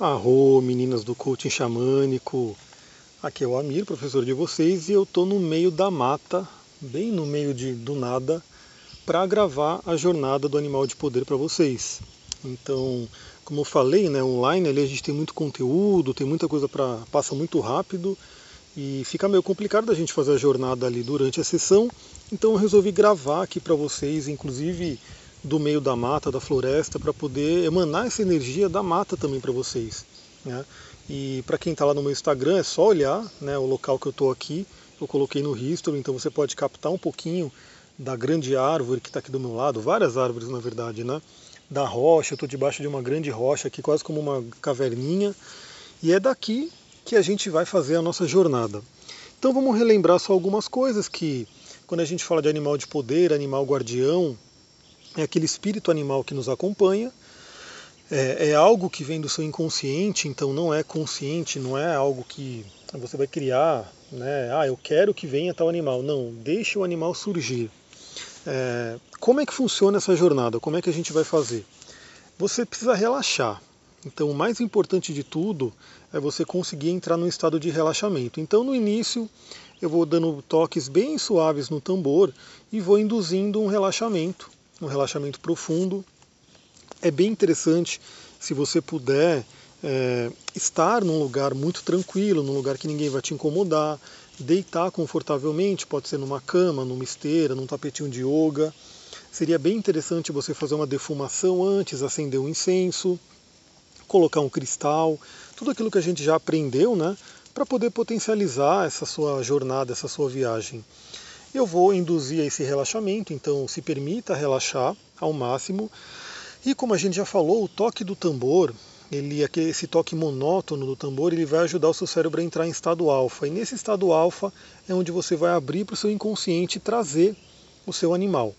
Arro, meninas do coaching xamânico. Aqui é o Amir, professor de vocês, e eu estou no meio da mata, bem no meio de, do nada, para gravar a jornada do animal de poder para vocês. Então, como eu falei, né, online ali a gente tem muito conteúdo, tem muita coisa para passa muito rápido e fica meio complicado da gente fazer a jornada ali durante a sessão. Então eu resolvi gravar aqui para vocês, inclusive do meio da mata, da floresta, para poder emanar essa energia da mata também para vocês. Né? E para quem está lá no meu Instagram, é só olhar né, o local que eu estou aqui. Eu coloquei no history, então você pode captar um pouquinho da grande árvore que está aqui do meu lado, várias árvores na verdade, né? Da rocha, eu estou debaixo de uma grande rocha aqui, quase como uma caverninha. E é daqui que a gente vai fazer a nossa jornada. Então vamos relembrar só algumas coisas que, quando a gente fala de animal de poder, animal guardião, é aquele espírito animal que nos acompanha, é, é, algo que vem do seu inconsciente, então não é consciente, não é algo que você vai criar, né? Ah, eu quero que venha tal animal. Não, deixe o animal surgir. É, como é que funciona essa jornada? Como é que a gente vai fazer? Você precisa relaxar. Então, o mais importante de tudo é você conseguir entrar num estado de relaxamento. Então, no início, eu vou dando toques bem suaves no tambor e vou induzindo um relaxamento um relaxamento profundo. É bem interessante se você puder é, estar num lugar muito tranquilo, num lugar que ninguém vai te incomodar, deitar confortavelmente, pode ser numa cama, numa esteira, num tapetinho de yoga. Seria bem interessante você fazer uma defumação antes, acender um incenso, colocar um cristal, tudo aquilo que a gente já aprendeu, né, para poder potencializar essa sua jornada, essa sua viagem eu vou induzir esse relaxamento, então se permita relaxar ao máximo. E como a gente já falou, o toque do tambor, ele esse toque monótono do tambor, ele vai ajudar o seu cérebro a entrar em estado alfa. E nesse estado alfa é onde você vai abrir para o seu inconsciente trazer o seu animal.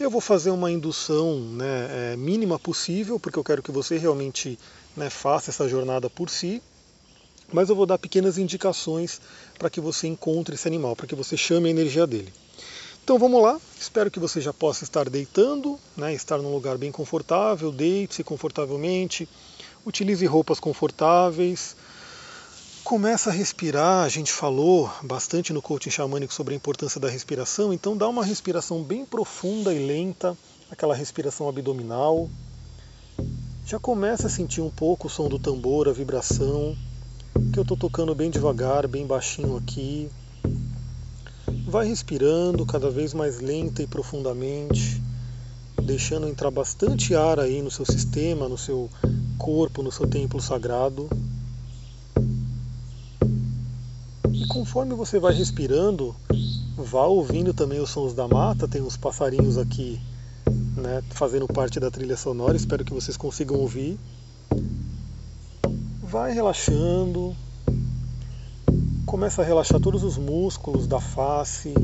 Eu vou fazer uma indução né, é, mínima possível, porque eu quero que você realmente né, faça essa jornada por si mas eu vou dar pequenas indicações para que você encontre esse animal, para que você chame a energia dele. Então vamos lá, espero que você já possa estar deitando, né, estar num lugar bem confortável, deite-se confortavelmente, utilize roupas confortáveis, começa a respirar, a gente falou bastante no coaching xamânico sobre a importância da respiração, então dá uma respiração bem profunda e lenta, aquela respiração abdominal. Já começa a sentir um pouco o som do tambor, a vibração, que eu estou tocando bem devagar, bem baixinho aqui. Vai respirando cada vez mais lenta e profundamente, deixando entrar bastante ar aí no seu sistema, no seu corpo, no seu templo sagrado. E conforme você vai respirando, vá ouvindo também os sons da mata, tem uns passarinhos aqui né, fazendo parte da trilha sonora, espero que vocês consigam ouvir vai relaxando, começa a relaxar todos os músculos da face,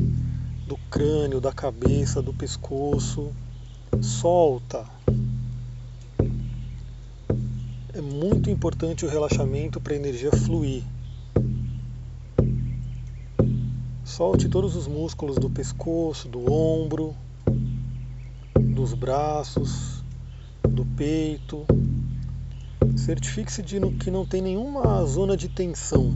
do crânio, da cabeça, do pescoço. Solta. É muito importante o relaxamento para a energia fluir. Solte todos os músculos do pescoço, do ombro, dos braços, do peito, Certifique-se de que não tem nenhuma zona de tensão.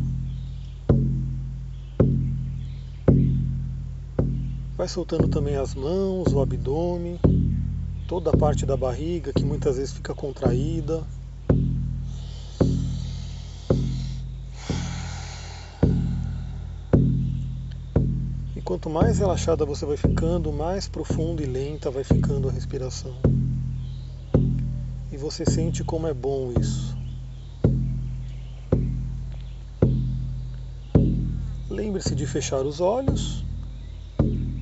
Vai soltando também as mãos, o abdômen, toda a parte da barriga que muitas vezes fica contraída. E quanto mais relaxada você vai ficando, mais profunda e lenta vai ficando a respiração você sente como é bom isso. Lembre-se de fechar os olhos,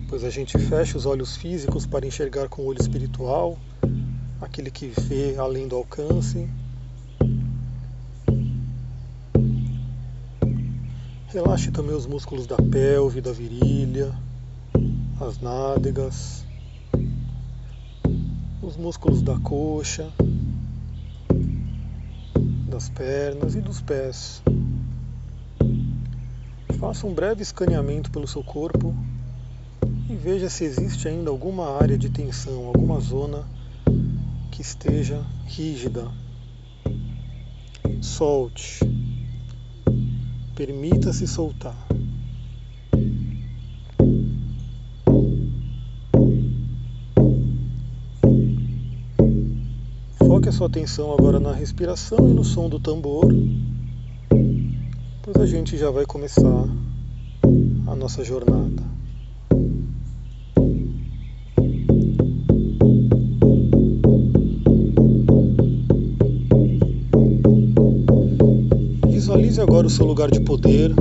pois a gente fecha os olhos físicos para enxergar com o olho espiritual, aquele que vê além do alcance. Relaxe também os músculos da pelve, da virilha, as nádegas, os músculos da coxa das pernas e dos pés. Faça um breve escaneamento pelo seu corpo e veja se existe ainda alguma área de tensão, alguma zona que esteja rígida. Solte. Permita-se soltar. Sua atenção agora na respiração e no som do tambor, pois a gente já vai começar a nossa jornada. Visualize agora o seu lugar de poder,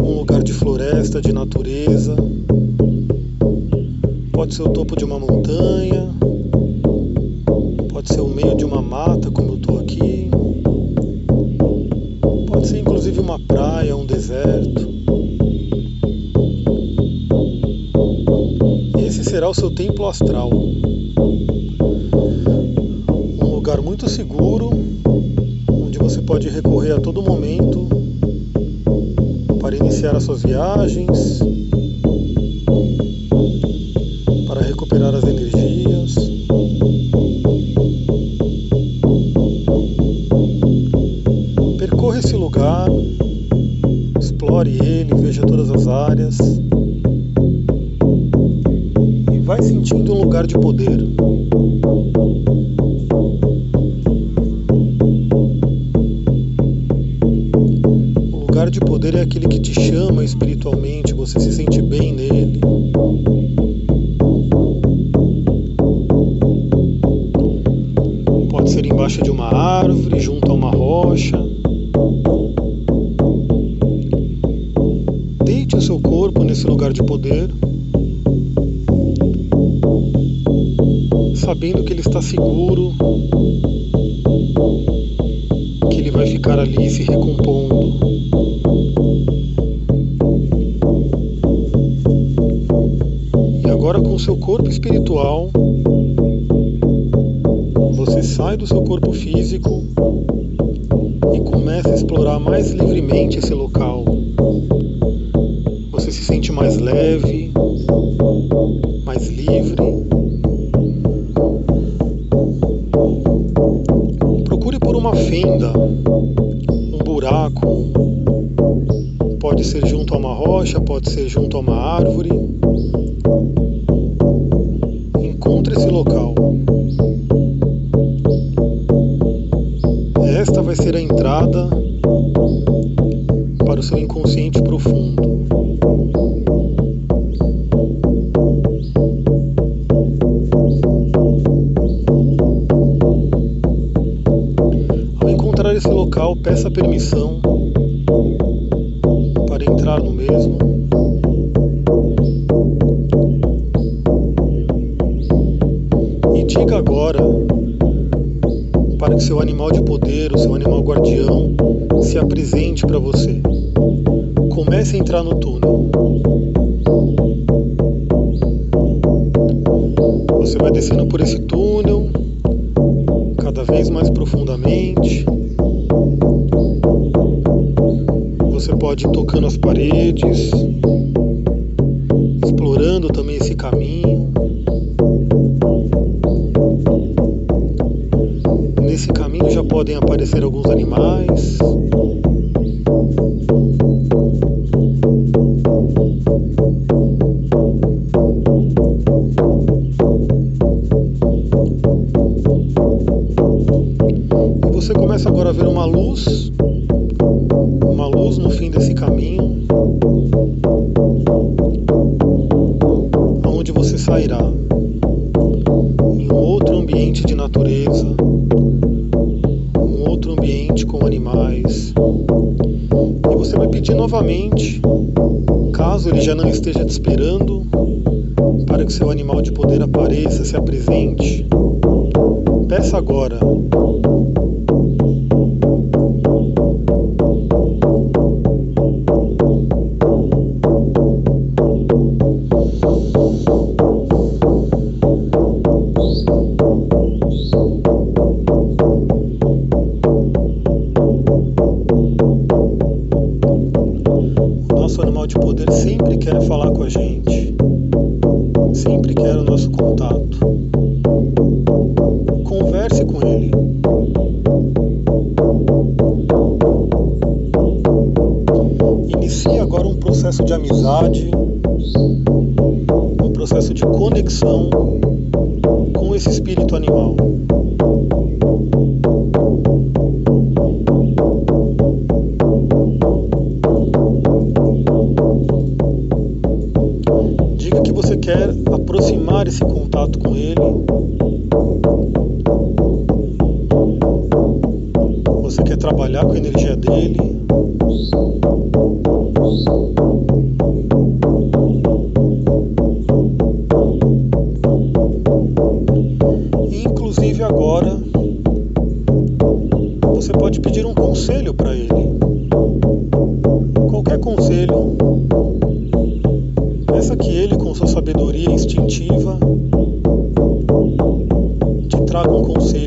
um lugar de floresta, de natureza. Pode ser o topo de uma montanha, pode ser o meio de uma mata, como eu estou aqui. Pode ser inclusive uma praia, um deserto. Esse será o seu templo astral. Um lugar muito seguro você pode recorrer a todo momento para iniciar as suas viagens, para recuperar as energias. Explore ele, veja todas as áreas e vai sentindo um lugar de poder. de poder é aquele que te chama espiritualmente, você se sente bem nele. De poder, sabendo que ele está seguro, que ele vai ficar ali se recompondo. Agora, com seu corpo espiritual, você sai do seu corpo físico e começa a explorar mais livremente esse local. Sente mais leve, mais livre. Procure por uma fenda, um buraco. Pode ser junto a uma rocha, pode ser junto a uma árvore encontre esse local. Esta vai ser a entrada para o seu inconsciente profundo. Esse local, peça permissão para entrar no mesmo. diga agora para que seu animal de poder, o seu animal guardião, se apresente para você. Comece a entrar no túnel. Você vai descendo por esse túnel, cada vez mais profundamente. Pode ir tocando as paredes, explorando também esse caminho. Nesse caminho já podem aparecer alguns animais. E você começa agora a ver uma luz, já não esteja te esperando, para que seu animal de poder apareça, se apresente. Peça agora. Converse com ele. Inicie agora um processo de amizade, um processo de conexão com esse espírito animal. trabalhar com a energia dele, Você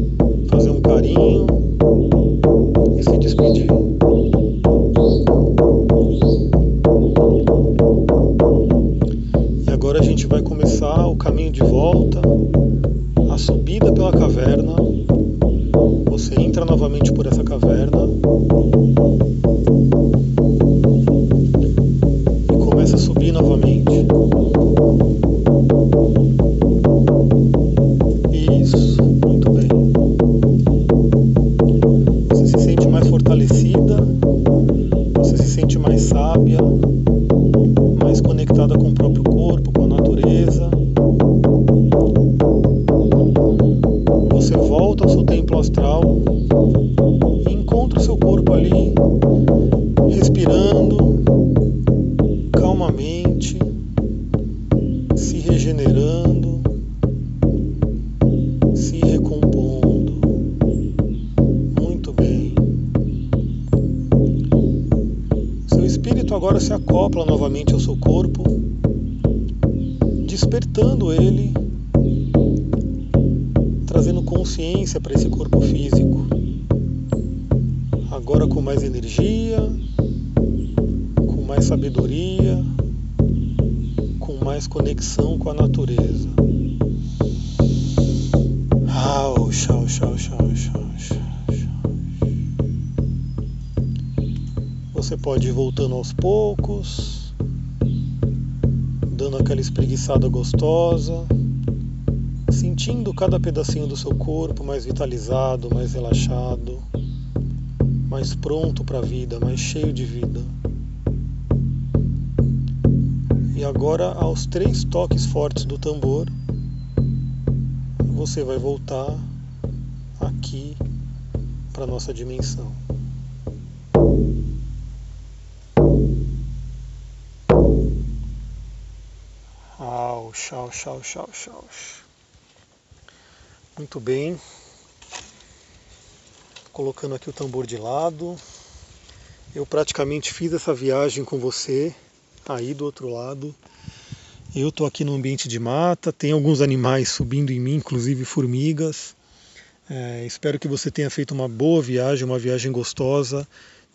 dele. se acopla novamente ao seu corpo, despertando ele, trazendo consciência para esse corpo físico. Agora com mais energia, com mais sabedoria, com mais conexão com a natureza. Au, chau, chau, chau, chau. Você pode ir voltando aos poucos, dando aquela espreguiçada gostosa, sentindo cada pedacinho do seu corpo mais vitalizado, mais relaxado, mais pronto para a vida, mais cheio de vida. E agora, aos três toques fortes do tambor, você vai voltar aqui para nossa dimensão. Chau, chau, chau, chau. Muito bem. Colocando aqui o tambor de lado. Eu praticamente fiz essa viagem com você aí do outro lado. Eu estou aqui no ambiente de mata, tem alguns animais subindo em mim, inclusive formigas. É, espero que você tenha feito uma boa viagem, uma viagem gostosa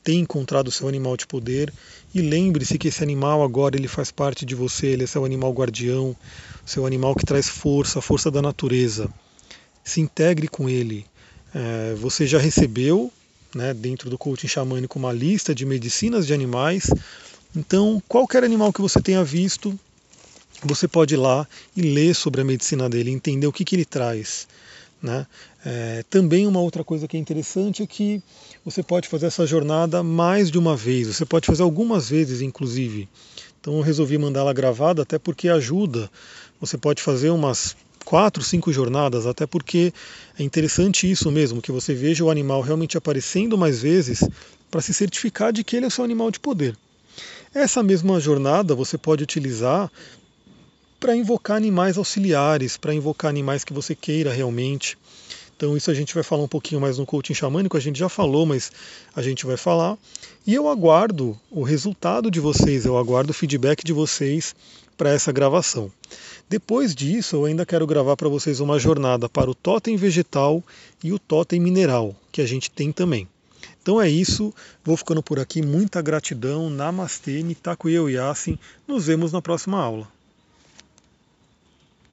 tem encontrado o seu animal de poder e lembre-se que esse animal agora ele faz parte de você, ele é seu animal guardião, seu animal que traz força, a força da natureza. Se integre com ele. É, você já recebeu, né, dentro do coaching xamânico, uma lista de medicinas de animais. Então, qualquer animal que você tenha visto, você pode ir lá e ler sobre a medicina dele, entender o que, que ele traz. Né? É, também uma outra coisa que é interessante é que você pode fazer essa jornada mais de uma vez, você pode fazer algumas vezes, inclusive. Então eu resolvi mandá-la gravada até porque ajuda. Você pode fazer umas quatro, cinco jornadas, até porque é interessante isso mesmo, que você veja o animal realmente aparecendo mais vezes para se certificar de que ele é seu animal de poder. Essa mesma jornada você pode utilizar para invocar animais auxiliares, para invocar animais que você queira realmente. Então isso a gente vai falar um pouquinho mais no coaching xamânico, a gente já falou, mas a gente vai falar. E eu aguardo o resultado de vocês, eu aguardo o feedback de vocês para essa gravação. Depois disso, eu ainda quero gravar para vocês uma jornada para o totem vegetal e o totem mineral, que a gente tem também. Então é isso, vou ficando por aqui, muita gratidão, Namastê, Mitakuye Yasin, nos vemos na próxima aula.